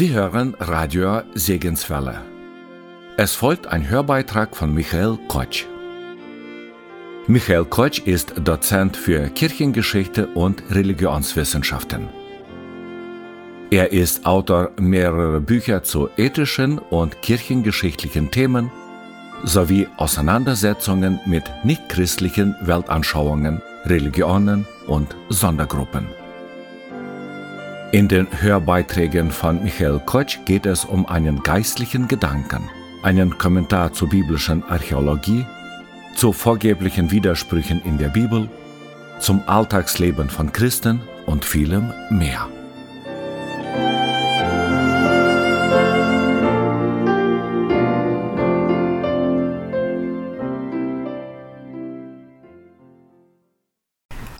Sie hören Radio Segenswelle. Es folgt ein Hörbeitrag von Michael Kotsch. Michael Kotsch ist Dozent für Kirchengeschichte und Religionswissenschaften. Er ist Autor mehrerer Bücher zu ethischen und kirchengeschichtlichen Themen sowie Auseinandersetzungen mit nichtchristlichen Weltanschauungen, Religionen und Sondergruppen. In den Hörbeiträgen von Michael Kotsch geht es um einen geistlichen Gedanken, einen Kommentar zur biblischen Archäologie, zu vorgeblichen Widersprüchen in der Bibel, zum Alltagsleben von Christen und vielem mehr.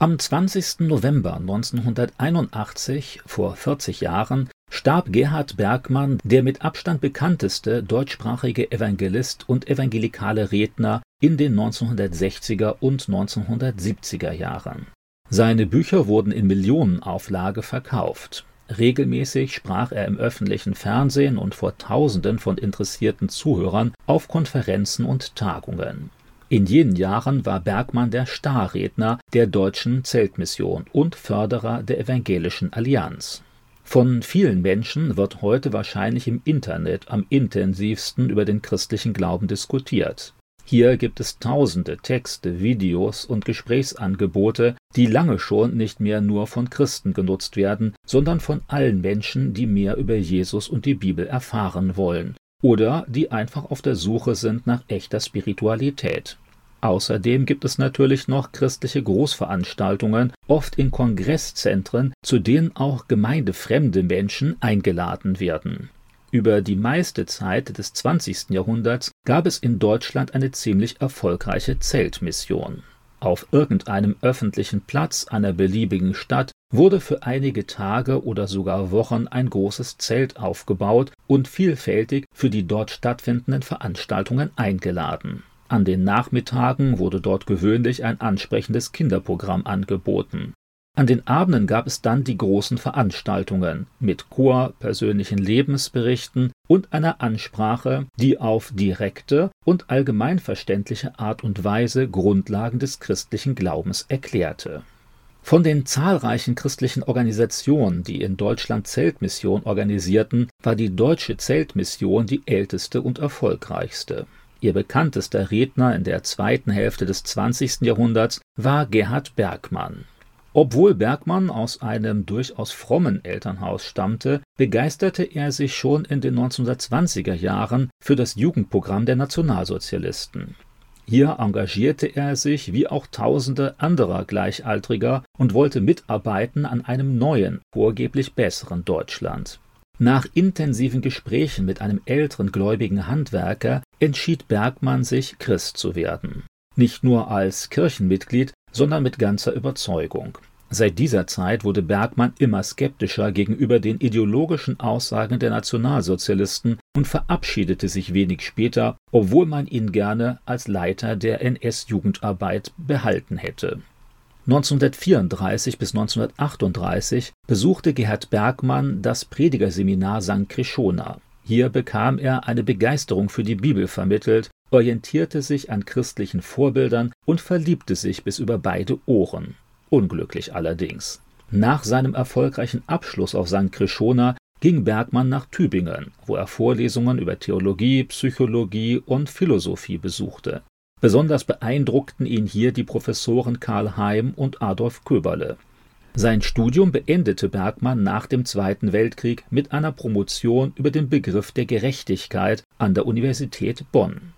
Am 20. November 1981, vor 40 Jahren, starb Gerhard Bergmann, der mit Abstand bekannteste deutschsprachige Evangelist und evangelikale Redner in den 1960er und 1970er Jahren. Seine Bücher wurden in Millionenauflage verkauft. Regelmäßig sprach er im öffentlichen Fernsehen und vor Tausenden von interessierten Zuhörern auf Konferenzen und Tagungen. In jenen Jahren war Bergmann der Starredner der Deutschen Zeltmission und Förderer der Evangelischen Allianz. Von vielen Menschen wird heute wahrscheinlich im Internet am intensivsten über den christlichen Glauben diskutiert. Hier gibt es tausende Texte, Videos und Gesprächsangebote, die lange schon nicht mehr nur von Christen genutzt werden, sondern von allen Menschen, die mehr über Jesus und die Bibel erfahren wollen oder die einfach auf der Suche sind nach echter Spiritualität. Außerdem gibt es natürlich noch christliche Großveranstaltungen, oft in Kongresszentren, zu denen auch gemeindefremde Menschen eingeladen werden. Über die meiste Zeit des 20. Jahrhunderts gab es in Deutschland eine ziemlich erfolgreiche Zeltmission. Auf irgendeinem öffentlichen Platz einer beliebigen Stadt wurde für einige Tage oder sogar Wochen ein großes Zelt aufgebaut und vielfältig für die dort stattfindenden Veranstaltungen eingeladen. An den Nachmittagen wurde dort gewöhnlich ein ansprechendes Kinderprogramm angeboten. An den Abenden gab es dann die großen Veranstaltungen mit Chor, persönlichen Lebensberichten und einer Ansprache, die auf direkte und allgemeinverständliche Art und Weise Grundlagen des christlichen Glaubens erklärte. Von den zahlreichen christlichen Organisationen, die in Deutschland Zeltmission organisierten, war die Deutsche Zeltmission die älteste und erfolgreichste. Ihr bekanntester Redner in der zweiten Hälfte des 20. Jahrhunderts war Gerhard Bergmann. Obwohl Bergmann aus einem durchaus frommen Elternhaus stammte, begeisterte er sich schon in den 1920er Jahren für das Jugendprogramm der Nationalsozialisten. Hier engagierte er sich wie auch tausende anderer Gleichaltriger und wollte mitarbeiten an einem neuen, vorgeblich besseren Deutschland. Nach intensiven Gesprächen mit einem älteren gläubigen Handwerker entschied Bergmann sich, Christ zu werden. Nicht nur als Kirchenmitglied, sondern mit ganzer Überzeugung. Seit dieser Zeit wurde Bergmann immer skeptischer gegenüber den ideologischen Aussagen der Nationalsozialisten und verabschiedete sich wenig später, obwohl man ihn gerne als Leiter der NS-Jugendarbeit behalten hätte. 1934 bis 1938 besuchte Gerhard Bergmann das Predigerseminar St. Krishona. Hier bekam er eine Begeisterung für die Bibel vermittelt, orientierte sich an christlichen Vorbildern und verliebte sich bis über beide Ohren. Unglücklich allerdings. Nach seinem erfolgreichen Abschluss auf St. Krishona ging Bergmann nach Tübingen, wo er Vorlesungen über Theologie, Psychologie und Philosophie besuchte. Besonders beeindruckten ihn hier die Professoren Karl Heim und Adolf Köberle. Sein Studium beendete Bergmann nach dem Zweiten Weltkrieg mit einer Promotion über den Begriff der Gerechtigkeit an der Universität Bonn.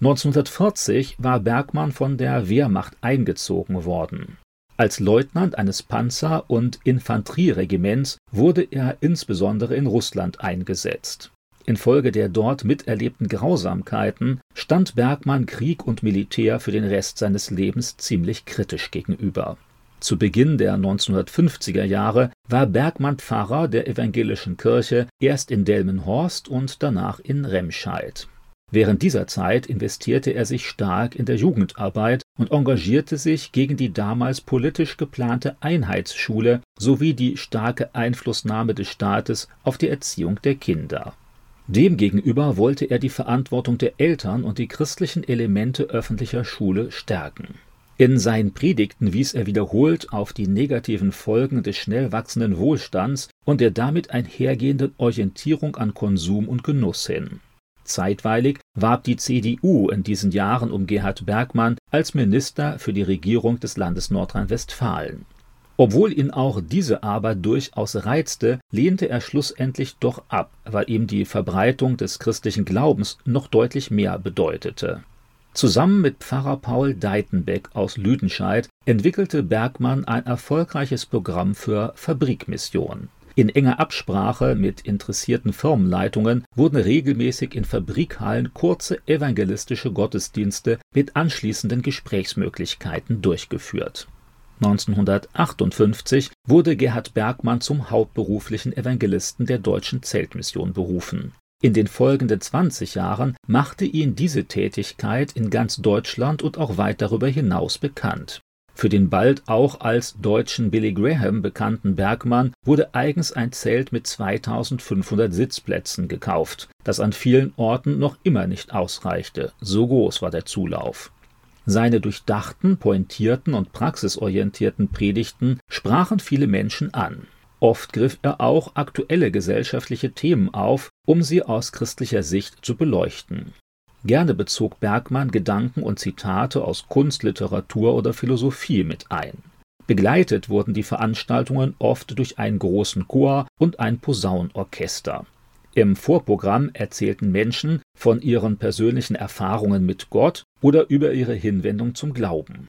1940 war Bergmann von der Wehrmacht eingezogen worden. Als Leutnant eines Panzer- und Infanterieregiments wurde er insbesondere in Russland eingesetzt. Infolge der dort miterlebten Grausamkeiten stand Bergmann Krieg und Militär für den Rest seines Lebens ziemlich kritisch gegenüber. Zu Beginn der 1950er Jahre war Bergmann Pfarrer der evangelischen Kirche erst in Delmenhorst und danach in Remscheid. Während dieser Zeit investierte er sich stark in der Jugendarbeit und engagierte sich gegen die damals politisch geplante Einheitsschule sowie die starke Einflussnahme des Staates auf die Erziehung der Kinder. Demgegenüber wollte er die Verantwortung der Eltern und die christlichen Elemente öffentlicher Schule stärken. In seinen Predigten wies er wiederholt auf die negativen Folgen des schnell wachsenden Wohlstands und der damit einhergehenden Orientierung an Konsum und Genuss hin. Zeitweilig warb die CDU in diesen Jahren um Gerhard Bergmann als Minister für die Regierung des Landes Nordrhein-Westfalen. Obwohl ihn auch diese Arbeit durchaus reizte, lehnte er schlussendlich doch ab, weil ihm die Verbreitung des christlichen Glaubens noch deutlich mehr bedeutete. Zusammen mit Pfarrer Paul Deitenbeck aus Lüdenscheid entwickelte Bergmann ein erfolgreiches Programm für Fabrikmission. In enger Absprache mit interessierten Firmenleitungen wurden regelmäßig in Fabrikhallen kurze evangelistische Gottesdienste mit anschließenden Gesprächsmöglichkeiten durchgeführt. 1958 wurde Gerhard Bergmann zum hauptberuflichen Evangelisten der Deutschen Zeltmission berufen in den folgenden 20 Jahren machte ihn diese Tätigkeit in ganz Deutschland und auch weit darüber hinaus bekannt. Für den bald auch als deutschen Billy Graham bekannten Bergmann wurde eigens ein Zelt mit 2500 Sitzplätzen gekauft, das an vielen Orten noch immer nicht ausreichte, so groß war der Zulauf. Seine durchdachten, pointierten und praxisorientierten Predigten sprachen viele Menschen an. Oft griff er auch aktuelle gesellschaftliche Themen auf, um sie aus christlicher Sicht zu beleuchten. Gerne bezog Bergmann Gedanken und Zitate aus Kunst, Literatur oder Philosophie mit ein. Begleitet wurden die Veranstaltungen oft durch einen großen Chor und ein Posaunorchester. Im Vorprogramm erzählten Menschen von ihren persönlichen Erfahrungen mit Gott oder über ihre Hinwendung zum Glauben.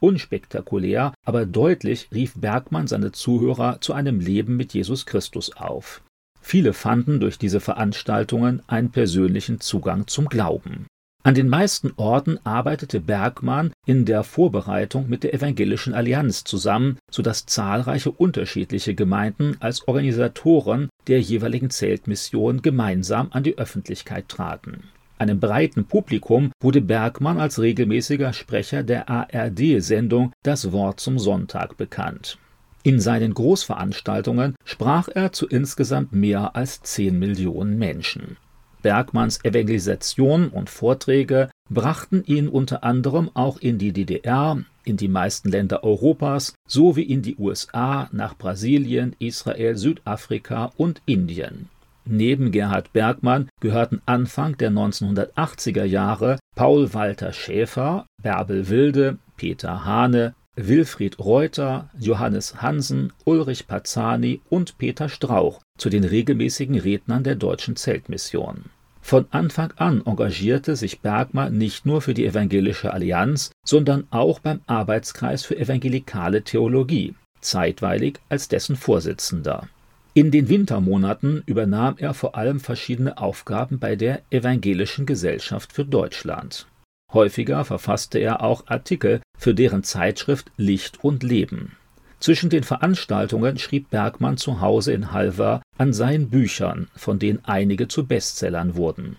Unspektakulär, aber deutlich rief Bergmann seine Zuhörer zu einem Leben mit Jesus Christus auf. Viele fanden durch diese Veranstaltungen einen persönlichen Zugang zum Glauben. An den meisten Orten arbeitete Bergmann in der Vorbereitung mit der Evangelischen Allianz zusammen, so dass zahlreiche unterschiedliche Gemeinden als Organisatoren der jeweiligen Zeltmission gemeinsam an die Öffentlichkeit traten einem breiten Publikum wurde Bergmann als regelmäßiger Sprecher der ARD-Sendung Das Wort zum Sonntag bekannt. In seinen Großveranstaltungen sprach er zu insgesamt mehr als zehn Millionen Menschen. Bergmanns Evangelisation und Vorträge brachten ihn unter anderem auch in die DDR, in die meisten Länder Europas sowie in die USA, nach Brasilien, Israel, Südafrika und Indien. Neben Gerhard Bergmann gehörten Anfang der 1980er Jahre Paul Walter Schäfer, Bärbel Wilde, Peter Hane, Wilfried Reuter, Johannes Hansen, Ulrich Pazzani und Peter Strauch zu den regelmäßigen Rednern der Deutschen Zeltmission. Von Anfang an engagierte sich Bergmann nicht nur für die Evangelische Allianz, sondern auch beim Arbeitskreis für evangelikale Theologie, zeitweilig als dessen Vorsitzender. In den Wintermonaten übernahm er vor allem verschiedene Aufgaben bei der Evangelischen Gesellschaft für Deutschland. Häufiger verfasste er auch Artikel für deren Zeitschrift Licht und Leben. Zwischen den Veranstaltungen schrieb Bergmann zu Hause in Halver an seinen Büchern, von denen einige zu Bestsellern wurden.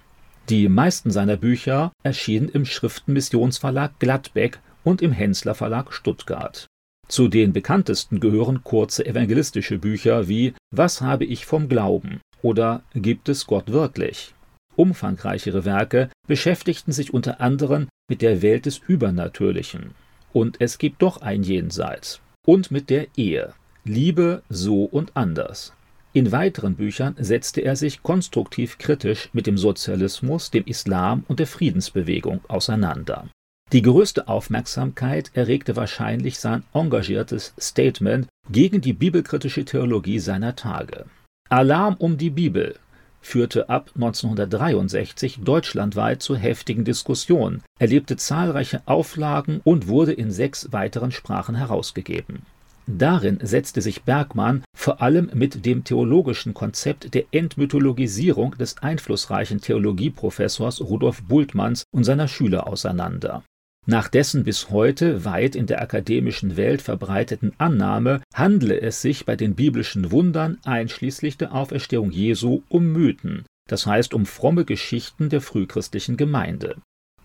Die meisten seiner Bücher erschienen im Schriftenmissionsverlag Gladbeck und im Hensler Verlag Stuttgart. Zu den bekanntesten gehören kurze evangelistische Bücher wie Was habe ich vom Glauben oder Gibt es Gott wirklich? Umfangreichere Werke beschäftigten sich unter anderem mit der Welt des Übernatürlichen und es gibt doch ein Jenseits und mit der Ehe, Liebe so und anders. In weiteren Büchern setzte er sich konstruktiv kritisch mit dem Sozialismus, dem Islam und der Friedensbewegung auseinander. Die größte Aufmerksamkeit erregte wahrscheinlich sein engagiertes Statement gegen die bibelkritische Theologie seiner Tage. Alarm um die Bibel führte ab 1963 deutschlandweit zu heftigen Diskussionen, erlebte zahlreiche Auflagen und wurde in sechs weiteren Sprachen herausgegeben. Darin setzte sich Bergmann vor allem mit dem theologischen Konzept der Entmythologisierung des einflussreichen Theologieprofessors Rudolf Bultmanns und seiner Schüler auseinander. Nach dessen bis heute weit in der akademischen Welt verbreiteten Annahme handle es sich bei den biblischen Wundern einschließlich der Auferstehung Jesu um Mythen, das heißt um fromme Geschichten der frühchristlichen Gemeinde.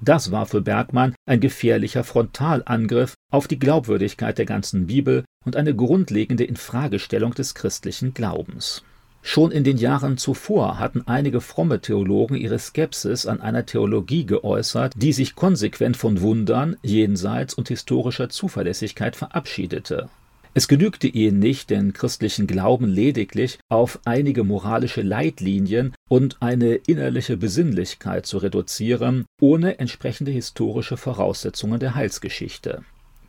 Das war für Bergmann ein gefährlicher Frontalangriff auf die Glaubwürdigkeit der ganzen Bibel und eine grundlegende Infragestellung des christlichen Glaubens. Schon in den Jahren zuvor hatten einige fromme Theologen ihre Skepsis an einer Theologie geäußert, die sich konsequent von Wundern, Jenseits und historischer Zuverlässigkeit verabschiedete. Es genügte ihnen nicht, den christlichen Glauben lediglich auf einige moralische Leitlinien und eine innerliche Besinnlichkeit zu reduzieren, ohne entsprechende historische Voraussetzungen der Heilsgeschichte.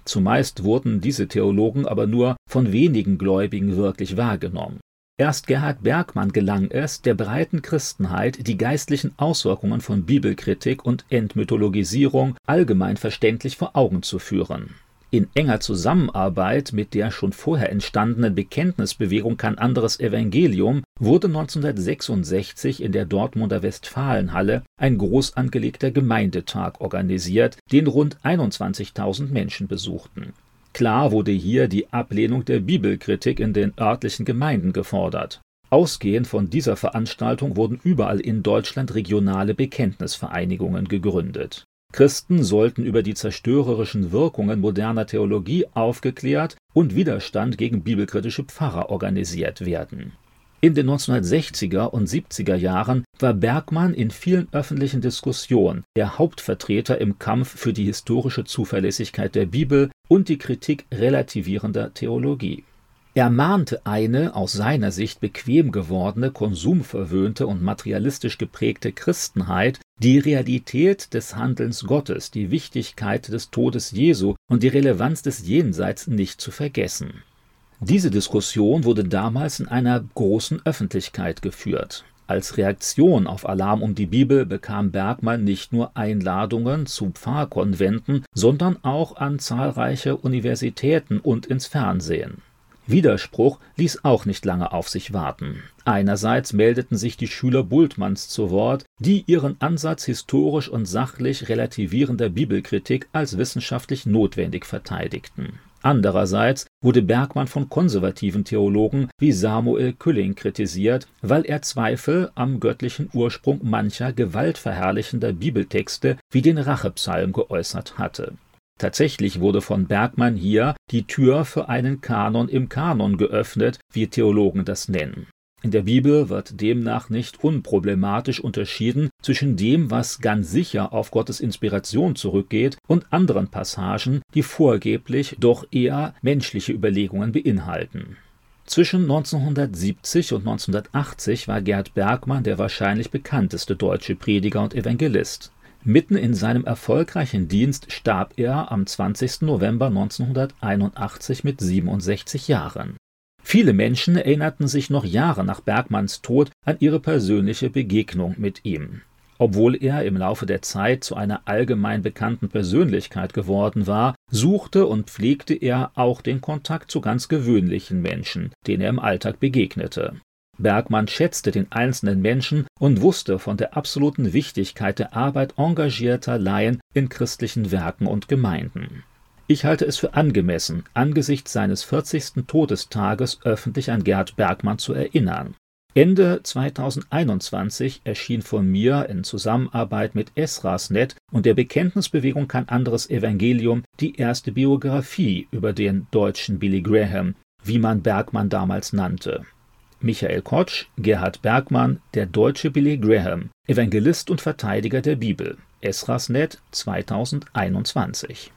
Zumeist wurden diese Theologen aber nur von wenigen Gläubigen wirklich wahrgenommen. Erst Gerhard Bergmann gelang es, der breiten Christenheit die geistlichen Auswirkungen von Bibelkritik und Entmythologisierung allgemein verständlich vor Augen zu führen. In enger Zusammenarbeit mit der schon vorher entstandenen Bekenntnisbewegung Kein anderes Evangelium wurde 1966 in der Dortmunder Westfalenhalle ein groß angelegter Gemeindetag organisiert, den rund 21.000 Menschen besuchten Klar wurde hier die Ablehnung der Bibelkritik in den örtlichen Gemeinden gefordert. Ausgehend von dieser Veranstaltung wurden überall in Deutschland regionale Bekenntnisvereinigungen gegründet. Christen sollten über die zerstörerischen Wirkungen moderner Theologie aufgeklärt und Widerstand gegen bibelkritische Pfarrer organisiert werden in den 1960er und 70er Jahren war Bergmann in vielen öffentlichen Diskussionen der Hauptvertreter im Kampf für die historische Zuverlässigkeit der Bibel und die Kritik relativierender Theologie. Er mahnte eine aus seiner Sicht bequem gewordene, konsumverwöhnte und materialistisch geprägte Christenheit, die Realität des Handelns Gottes, die Wichtigkeit des Todes Jesu und die Relevanz des Jenseits nicht zu vergessen diese Diskussion wurde damals in einer großen Öffentlichkeit geführt. Als Reaktion auf Alarm um die Bibel bekam Bergmann nicht nur Einladungen zu Pfarrkonventen, sondern auch an zahlreiche Universitäten und ins Fernsehen. Widerspruch ließ auch nicht lange auf sich warten. Einerseits meldeten sich die Schüler Bultmanns zu Wort, die ihren Ansatz historisch und sachlich relativierender Bibelkritik als wissenschaftlich notwendig verteidigten. Andererseits wurde Bergmann von konservativen Theologen wie Samuel Külling kritisiert, weil er Zweifel am göttlichen Ursprung mancher gewaltverherrlichender Bibeltexte wie den Rachepsalm geäußert hatte. Tatsächlich wurde von Bergmann hier die Tür für einen Kanon im Kanon geöffnet, wie Theologen das nennen in der Bibel wird demnach nicht unproblematisch unterschieden zwischen dem, was ganz sicher auf Gottes Inspiration zurückgeht, und anderen Passagen, die vorgeblich doch eher menschliche Überlegungen beinhalten. Zwischen 1970 und 1980 war Gerd Bergmann der wahrscheinlich bekannteste deutsche Prediger und Evangelist. Mitten in seinem erfolgreichen Dienst starb er am 20. November 1981 mit 67 Jahren. Viele Menschen erinnerten sich noch Jahre nach Bergmanns Tod an ihre persönliche Begegnung mit ihm. Obwohl er im Laufe der Zeit zu einer allgemein bekannten Persönlichkeit geworden war, suchte und pflegte er auch den Kontakt zu ganz gewöhnlichen Menschen, denen er im Alltag begegnete. Bergmann schätzte den einzelnen Menschen und wusste von der absoluten Wichtigkeit der Arbeit engagierter Laien in christlichen Werken und Gemeinden. Ich halte es für angemessen, angesichts seines 40. Todestages öffentlich an Gerd Bergmann zu erinnern. Ende 2021 erschien von mir in Zusammenarbeit mit Esrasnet und der Bekenntnisbewegung Kein anderes Evangelium die erste Biografie über den deutschen Billy Graham, wie man Bergmann damals nannte. Michael Kotsch, Gerhard Bergmann, der deutsche Billy Graham, Evangelist und Verteidiger der Bibel. Esrasnet 2021